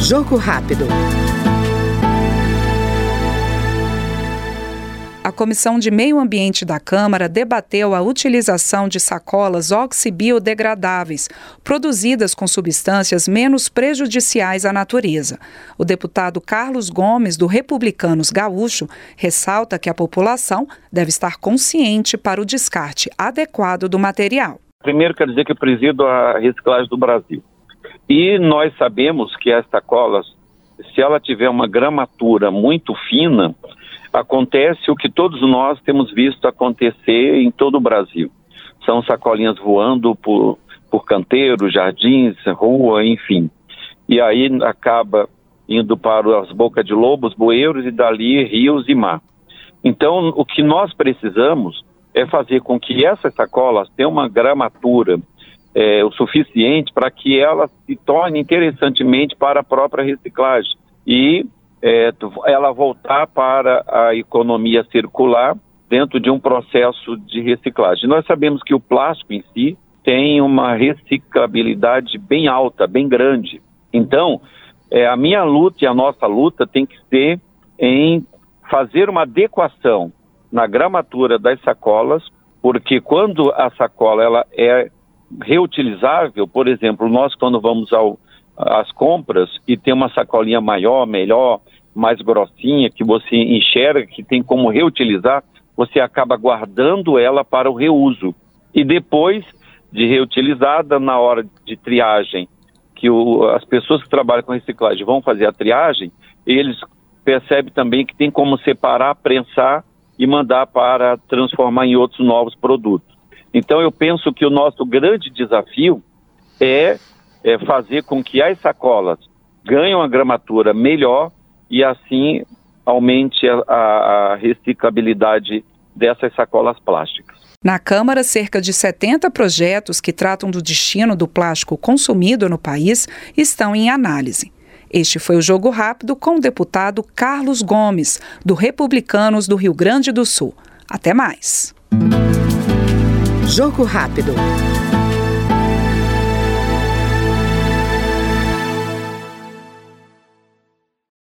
Jogo rápido. a Comissão de Meio Ambiente da Câmara debateu a utilização de sacolas oxibiodegradáveis, produzidas com substâncias menos prejudiciais à natureza. O deputado Carlos Gomes, do Republicanos Gaúcho, ressalta que a população deve estar consciente para o descarte adequado do material. Primeiro, quero dizer que eu presido a reciclagem do Brasil. E nós sabemos que as sacolas, se ela tiver uma gramatura muito fina, acontece o que todos nós temos visto acontecer em todo o Brasil. São sacolinhas voando por, por canteiros, jardins, rua, enfim. E aí acaba indo para as bocas de lobos, bueiros e dali rios e mar. Então, o que nós precisamos é fazer com que essas sacolas tenham uma gramatura é, o suficiente para que elas se tornem interessantemente para a própria reciclagem. E é, ela voltar para a economia circular dentro de um processo de reciclagem. Nós sabemos que o plástico em si tem uma reciclabilidade bem alta, bem grande. Então, é, a minha luta e a nossa luta tem que ser em fazer uma adequação na gramatura das sacolas, porque quando a sacola ela é reutilizável, por exemplo, nós quando vamos ao, às compras e tem uma sacolinha maior, melhor, mais grossinha, que você enxerga que tem como reutilizar, você acaba guardando ela para o reuso. E depois de reutilizada, na hora de triagem, que o, as pessoas que trabalham com reciclagem vão fazer a triagem, eles percebem também que tem como separar, prensar e mandar para transformar em outros novos produtos. Então eu penso que o nosso grande desafio é, é fazer com que as sacolas ganhem uma gramatura melhor e assim aumente a, a reciclabilidade dessas sacolas plásticas. Na Câmara, cerca de 70 projetos que tratam do destino do plástico consumido no país estão em análise. Este foi o Jogo Rápido com o deputado Carlos Gomes, do Republicanos do Rio Grande do Sul. Até mais. Jogo Rápido.